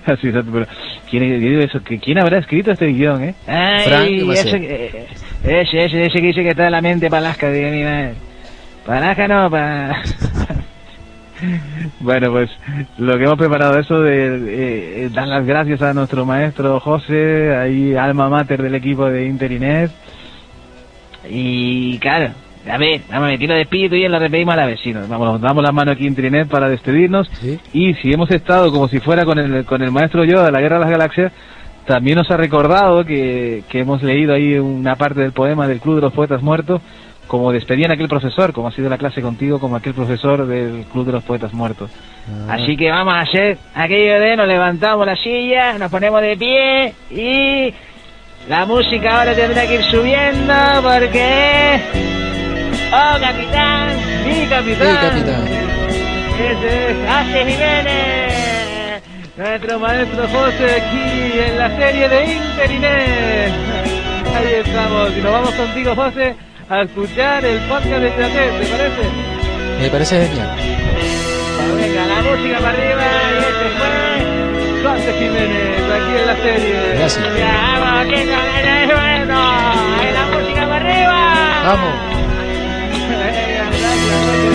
O: Así, exacto, pero ¿quién, yo digo eso, ¿quién habrá escrito este guion, eh?
I: Ay,
H: Frank, ¿qué va a
I: ese, eh, ese, ese, ese que dice que está en la mente palasca, diga mi madre. Palasca no, pa...
O: Bueno, pues lo que hemos preparado eso de eh, dar las gracias a nuestro maestro José, ahí alma mater del equipo de Interinet.
I: Y claro, a ver, vamos a meterlo de espíritu y lo despedimos a la vez.
O: Sí, nos vamos, nos damos la mano aquí Interinet para despedirnos. Y si hemos estado como si fuera con el, con el maestro Yoda de la Guerra de las Galaxias, también nos ha recordado que, que hemos leído ahí una parte del poema del Club de los Poetas Muertos, como despedían a aquel profesor, como ha sido la clase contigo, como aquel profesor del Club de los Poetas Muertos.
I: Así que vamos a hacer aquello de nos levantamos la silla, nos ponemos de pie y la música ahora tendrá que ir subiendo porque... ¡Oh, capitán! ¡Mi capitán!
H: Sí, capitán.
I: Ese es José Jiménez,
O: Nuestro maestro José aquí en la serie de Interinet. Ahí estamos. Y nos vamos contigo, José, a escuchar el podcast de Chatet, ¿te parece?
H: Me parece genial.
I: Venga, la música para arriba y este fue...
O: José Jiménez, aquí en la serie.
H: Gracias.
I: Ya, vamos, que no, no, bueno, la música para arriba.
H: Vamos.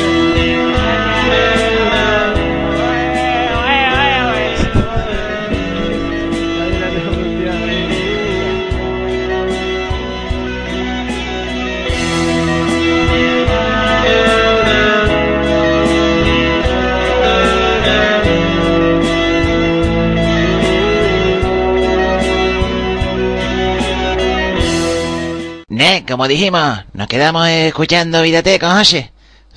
H: [LAUGHS]
P: Ne, como dijimos, nos quedamos escuchando Vidateca, José.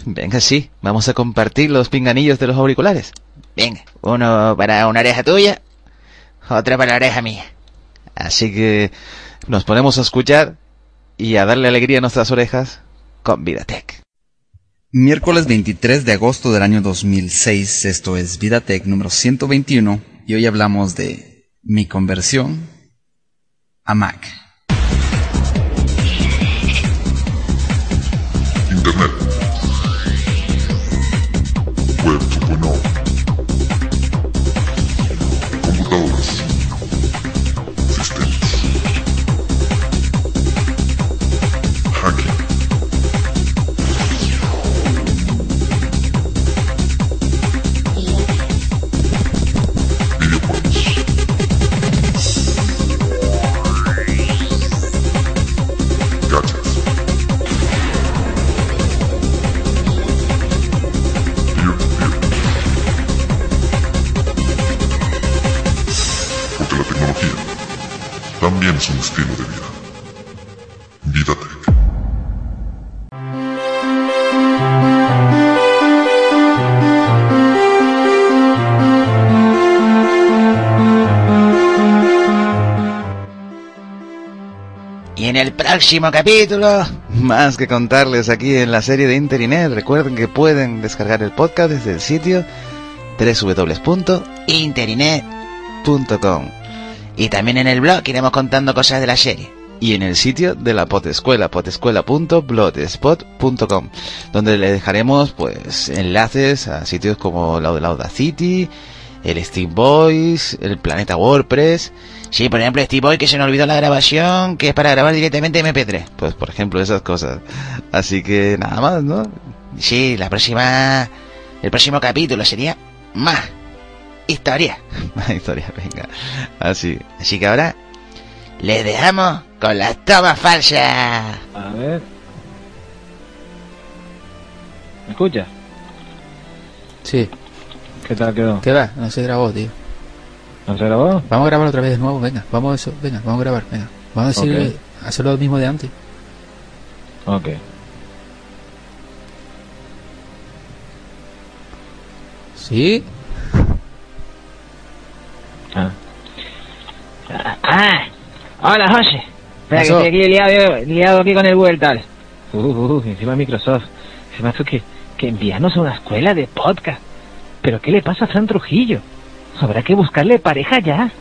C: Venga, sí, vamos a compartir los pinganillos de los auriculares.
P: Venga, uno para una oreja tuya, otro para la oreja mía.
C: Así que nos ponemos a escuchar y a darle alegría a nuestras orejas con Vidatec.
Q: Miércoles 23 de agosto del año 2006, esto es Vidatech número 121 y hoy hablamos de mi conversión a Mac.
R: Internet. Web 2.0.
P: próximo capítulo...
C: Más que contarles aquí en la serie de Interinet, recuerden que pueden descargar el podcast desde el sitio www.interinet.com
P: Y también en el blog iremos contando cosas de la serie.
C: y en el sitio de la potescuela, potescuela.blogspot.com, donde le dejaremos pues enlaces a sitios como la, Audacity, el Steam Voice, el Planeta WordPress.
P: Sí, por ejemplo, Steve Boy que se nos olvidó la grabación, que es para grabar directamente MP3.
C: Pues por ejemplo esas cosas. Así que nada más, ¿no?
P: Sí, la próxima... El próximo capítulo sería más.
F: historia. [LAUGHS]
C: Más historia, venga. Así.
F: Así que ahora les dejamos con las tomas falsas.
I: A ver. ¿Me escuchas?
H: Sí.
I: ¿Qué tal quedó?
H: ¿Qué va? No se grabó, tío.
I: ¿No se grabó?
H: Vamos a grabar otra vez de nuevo, venga. Vamos a eso, venga, vamos a grabar, venga. Vamos a decir,
I: Ok.
H: hacerlo lo mismo de antes.
I: Ok.
H: Sí.
I: Ah.
S: Ah, hola José. Espera, que estoy aquí liado, liado aquí con el Google tal.
I: Uh, uh, encima Microsoft. Se me hace que, que enviarnos a una escuela de podcast. ¿Pero qué le pasa a Fran Trujillo? Habrá que buscarle pareja ya.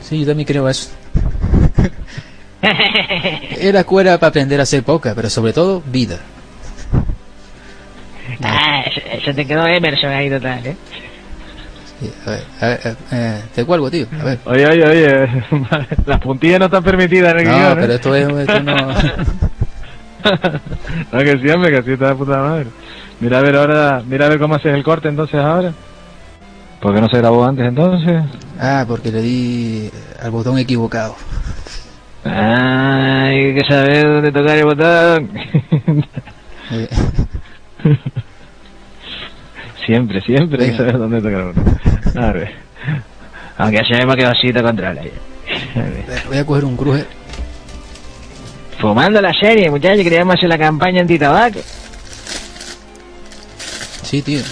H: Sí, yo también creo eso. [LAUGHS] Era escuela para aprender a hacer poca, pero sobre todo vida.
S: Ah, eso, te quedó Emerson ahí total, ¿eh?
H: Sí, a ver, a ver, eh, eh, te cuelgo, tío. A ver.
I: Oye, oye, oye. [LAUGHS] Las puntillas no están permitidas en el
H: No,
I: guion, ¿eh?
H: pero esto es, esto no. [LAUGHS]
I: no, que sí, hombre, que sí está de puta madre. Mira a ver ahora, mira a ver cómo haces el corte entonces ahora. ¿Por qué no se grabó antes entonces?
H: Ah, porque le di al botón equivocado.
I: Ah, hay que saber dónde tocar el botón.
H: Eh, [LAUGHS]
I: siempre, siempre hay que saber dónde tocar el botón. A ver.
S: Aunque sabemos que Osito controla ya.
H: voy a coger un cruje.
S: Fumando la serie, muchachos, queríamos hacer la campaña anti-tabaco.
H: Sí, tío.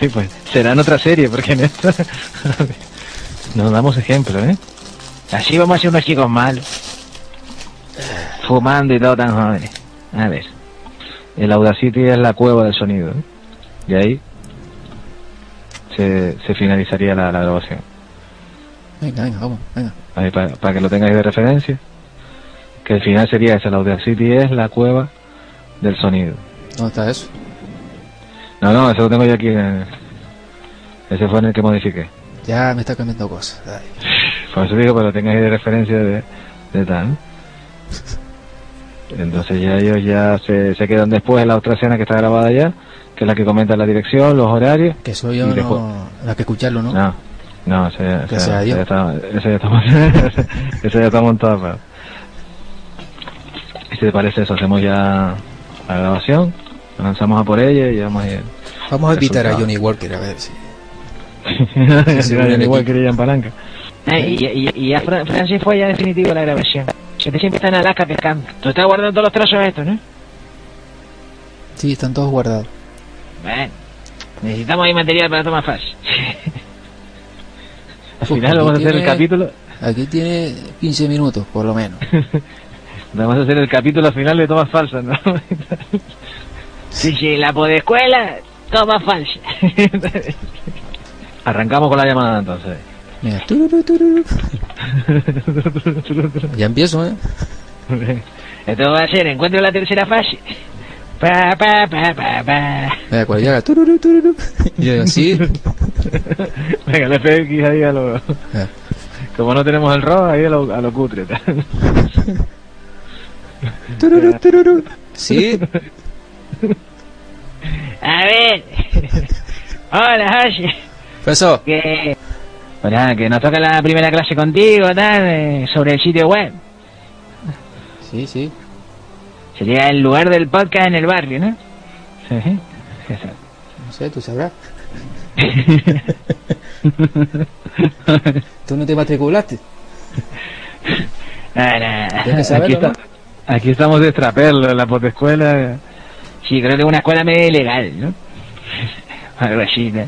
I: Sí, pues será en otra serie, porque en esta [LAUGHS] nos damos ejemplo, ¿eh?
S: Así vamos a ser unos chicos malos. Fumando y todo tan jóvenes.
I: A ver. El Audacity es la cueva del sonido, ¿eh? Y ahí se, se finalizaría la, la grabación.
H: Venga, venga, vamos, venga.
I: Ahí para, para que lo tengáis de referencia. Que el final sería ese, el Audacity es la cueva del sonido.
H: ¿Dónde está eso?
I: No, no, eso lo tengo yo aquí. en- ese fue en el que modifiqué.
H: Ya me está cambiando cosas. Ay.
I: Por eso digo, que lo tengáis de referencia de, de tal. Entonces ya ellos ya se, se quedan después en la otra escena que está grabada ya, que es la que comenta la dirección, los horarios.
H: Que soy yo,
I: después-
H: no. Hay que escucharlo, ¿no?
I: No, no, ese, ya está, ese ya está, [LAUGHS] ese ya está montado. pero- Y si te parece eso, hacemos ya la grabación, lanzamos a por ella y vamos a ir.
H: Vamos a invitar a. Johnny Walker, a ver si. [LAUGHS]
I: Igual
H: equipo.
I: que ella en palanca.
S: Eh, y, y, y Fran- Francis fue ya definitivo la grabación. Este siempre está en Alaska pescando. Tú estás guardando todos los trozos estos, ¿no?
H: Sí, están todos guardados.
S: Bueno, necesitamos ahí material para tomar flash. [LAUGHS]
I: Al final vamos a hacer el capítulo,
H: Aquí tiene 15 minutos, por lo menos. [LAUGHS]
I: vamos a hacer el capítulo final de tomas falsas, ¿no?
S: Sí, sí, la podescuela, toma falsa. [LAUGHS]
I: Arrancamos con la llamada entonces.
H: Tururú. [LAUGHS] ya empiezo, ¿eh?
S: Esto va a ser encuentro la tercera fase. Pa, pa, pa, pa, pa.
H: Mira, cuando llega tururú, tururú. Y yo digo, sí. [LAUGHS]
I: Venga, el FX ahí a lo... Como no tenemos el RAW, ahí a lo, a lo cutre. tal.
H: Tururú, tururú. Sí.
S: A ver. Hola, José.
H: Pasó.
S: Que... Hola, que nos toca la primera clase contigo, tal, eh, sobre el sitio web.
H: Sí, sí.
S: Sería el lugar del podcast en el barrio, ¿no?
I: Sí.
H: No sé, tú sabrás. [LAUGHS] ¿Tú no te matriculaste?
S: Ah, nah.
I: Aquí, está-
H: ¿no?
I: aquí estamos de traperlo en la potescuela.
S: Sí, creo que es una escuela medio ilegal, ¿no? [LAUGHS] Algo así, ¿no?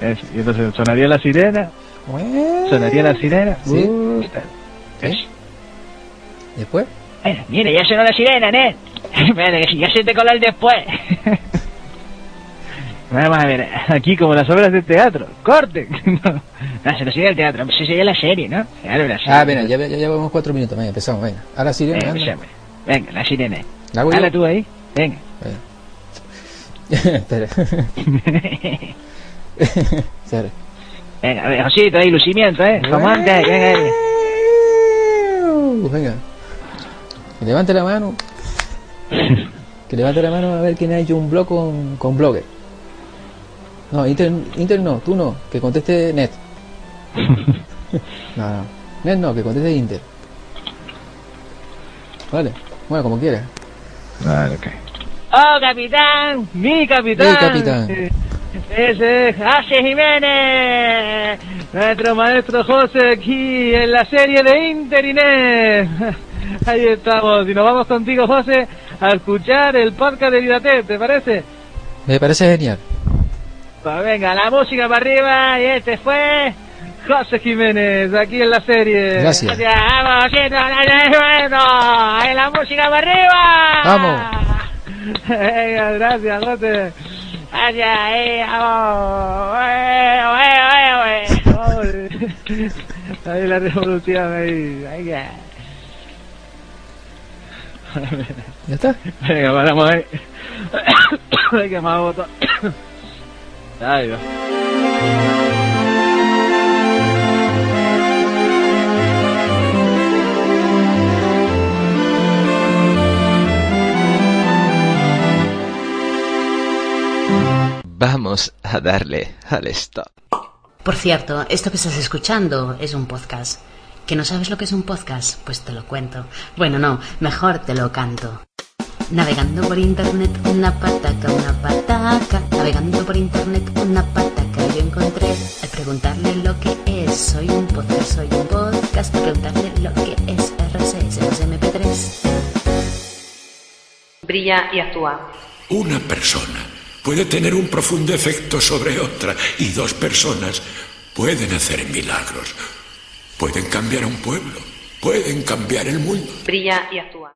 I: Es- Y entonces sonaría la sirena. Sonaría la sirena.
H: Sí.
I: Uh,
S: ¿Eh?
H: ¿Después?
S: Bueno, mira, ya sonó la sirena, [LAUGHS] ¿eh? Espérate, que ya se te coló el después. [LAUGHS] Vamos a ver.
I: Aquí como las obras de teatro. ¡Corte! No.
S: No, se lo sigue el teatro. Pues sería la serie, ¿no? Claro, la serie.
H: Ah, mira, ya, ya llevamos cuatro minutos. Venga, empezamos, venga. Ahora sí,
S: Venga,
H: venga.
S: empezamos. Venga, la sirena.
H: ¿La hago yo?
S: Habla tú ahí. Venga. [LAUGHS]
H: Espera. [LAUGHS] Espera.
S: Venga, a ver, Josito, ahí, lucimiento, ¿eh? Romante, ahí, venga,
H: venga. Que levante la mano. Que levante la mano a ver quién ha hecho un blog con, con Blogger. No, Inter, Inter no, tú no, que conteste Net. [LAUGHS] no, no. Net no, que conteste Inter. Vale, bueno, como quieras.
O: Vale, ok.
I: ¡Oh, capitán! ¡Mi capitán!
H: Mi capitán.
I: Ese es José Jiménez, nuestro maestro José aquí en la serie de Internet. Ahí estamos, y nos vamos contigo, José, a escuchar el podcast de Vidate, ¿te parece?
H: Me parece genial.
I: Pues venga, la música para arriba, y este fue José Jiménez, aquí en la serie.
H: Gracias.
I: Vamos, no, ahí la música para arriba.
H: Vamos.
I: Venga, gracias, José. Gracias, ahí, vamos. Eh, eh, eh, eh. Vamos. Ahí la revolución, ahí. Venga.
H: ¿Ya está?
I: Venga, paramos ahí. Venga, más botón. Ahí va.
C: Vamos a darle al stop.
T: Por cierto, esto que estás escuchando es un podcast. ¿Que no sabes lo que es un podcast? Pues te lo cuento. Bueno, no, mejor te lo canto. Navegando por internet una pataca, una pataca. Navegando por internet una pataca yo encontré. Al preguntarle lo que es, soy un podcast, soy un podcast. Al preguntarle lo que es RSS, los MP3.
A: Brilla y actúa.
B: Una persona puede tener un profundo efecto sobre otra y dos personas pueden hacer milagros. Pueden cambiar un pueblo, pueden cambiar el mundo.
A: Brilla y actúa.